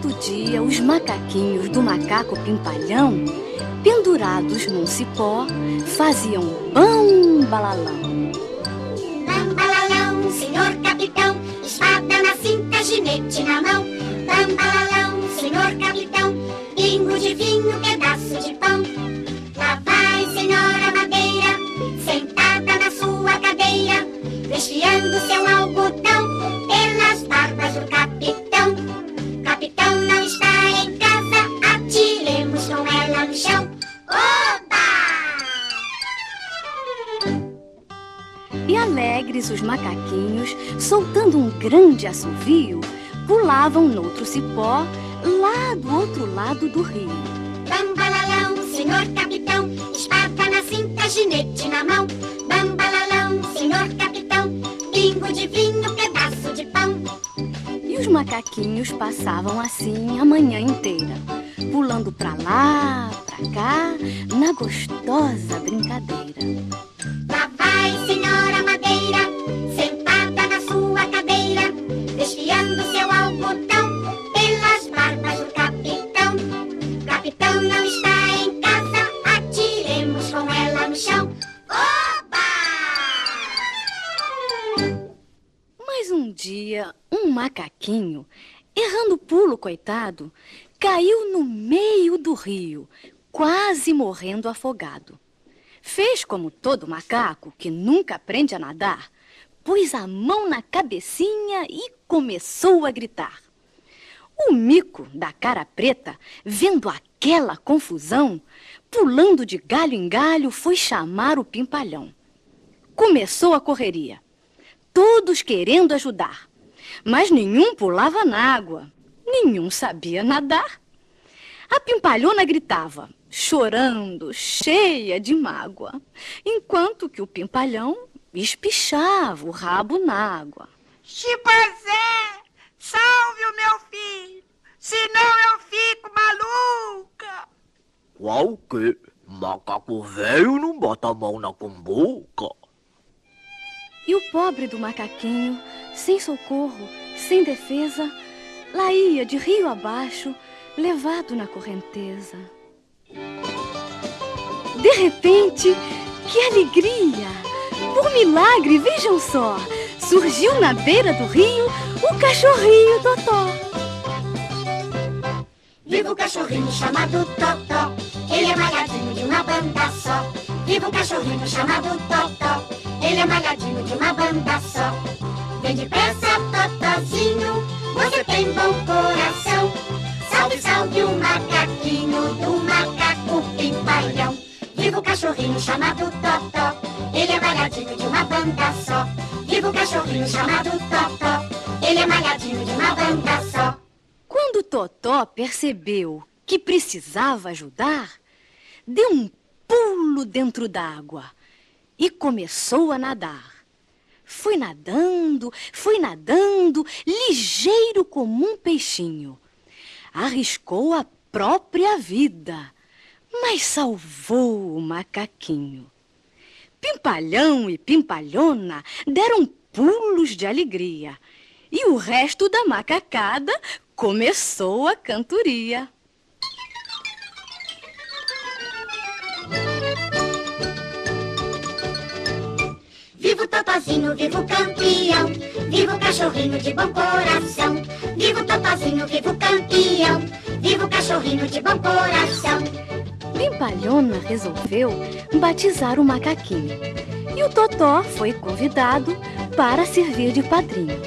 Todo dia, os macaquinhos do macaco pimpalhão, pendurados num cipó, faziam bam balalão. Bam balalão, senhor capitão, espada na cinta, ginete na mão. Bam balalão, senhor capitão, alegres os macaquinhos, soltando um grande assovio, pulavam noutro cipó, lá do outro lado do rio. Bambalalão, senhor capitão, espada na cinta, ginete na mão. Bambalalão, senhor capitão, pingo de vinho, pedaço de pão. E os macaquinhos passavam assim a manhã inteira, pulando pra lá, pra cá, na gostosa brincadeira. Mas um dia, um macaquinho, errando pulo, coitado, caiu no meio do rio, quase morrendo afogado. Fez como todo macaco que nunca aprende a nadar, pôs a mão na cabecinha e começou a gritar. O mico da cara preta, vendo aquela confusão, pulando de galho em galho, foi chamar o pimpalhão. Começou a correria, todos querendo ajudar, mas nenhum pulava na água, nenhum sabia nadar. A pimpalhona gritava, chorando, cheia de mágoa, enquanto que o pimpalhão espichava o rabo na água. Chimpanzé, salve o meu filho, senão eu fico maluca. Qual que? Macaco velho não bota a mão na cumbuca. E o pobre do macaquinho, sem socorro, sem defesa, lá ia de rio abaixo, levado na correnteza. De repente, que alegria! Por milagre, vejam só, surgiu na beira do rio o cachorrinho Totó. Viva o cachorrinho chamado Totó, ele é malhadinho de uma banda só. Viva o cachorrinho chamado Totó, ele é malhadinho de uma banda só. Vem depressa, Totozinho, você tem bom coração. Salve, salve o macaquinho do macaco pimpalhão. Viva o cachorrinho chamado Totó, ele é malhadinho de uma banda só. Viva o cachorrinho chamado Totó, ele é malhadinho de uma banda só. Quando Totó percebeu que precisava ajudar, deu um pulo dentro d'água e começou a nadar. Foi nadando, foi nadando, ligeiro como um peixinho. Arriscou a própria vida, mas salvou o macaquinho. Pimpalhão e Pimpalhona deram pulos de alegria e o resto da macacada começou a cantoria. Viva o Totozinho, viva o campeão, viva o cachorrinho de bom coração. Viva o Totozinho, viva o campeão, viva o cachorrinho de bom coração. Pimpalhona resolveu batizar o macaquinho e o Totó foi convidado para servir de padrinho.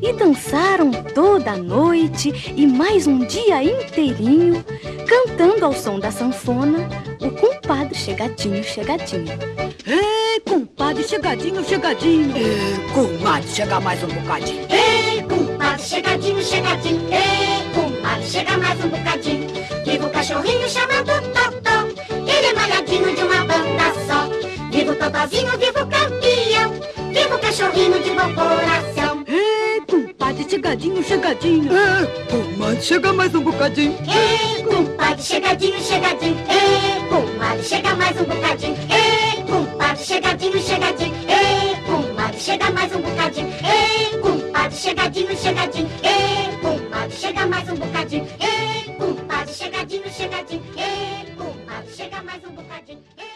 E dançaram toda a noite e mais um dia inteirinho, cantando ao som da sanfona o compadre chegadinho, chegadinho. Ei, compadre, chegadinho, chegadinho. Ei, comadre, chega mais um bocadinho. Ei, compadre, chegadinho, chegadinho. Ei, compadre, chega mais um bocadinho. Viva o cachorrinho chamado Totó, ele é malhadinho de uma banda só. Viva o Totozinho, viva o campeão, viva o cachorrinho de bom coração. Ei, compadre, chegadinho, chegadinho. Ei, comadre, chega mais um bocadinho. Ei, compadre, chegadinho, chegadinho. Ei, compadre, chega mais um bocadinho. Ei, compadre, chegadinho, chegadinho. Ei, compadre, chega mais um bocadinho. Ei, compadre, chegadinho, chegadinho. Ei, compadre, chega chega mais um bocadinho. Ei, compadre, chegadinho, chegadinho. Ei, compadre, chega mais um bocadinho. Ei,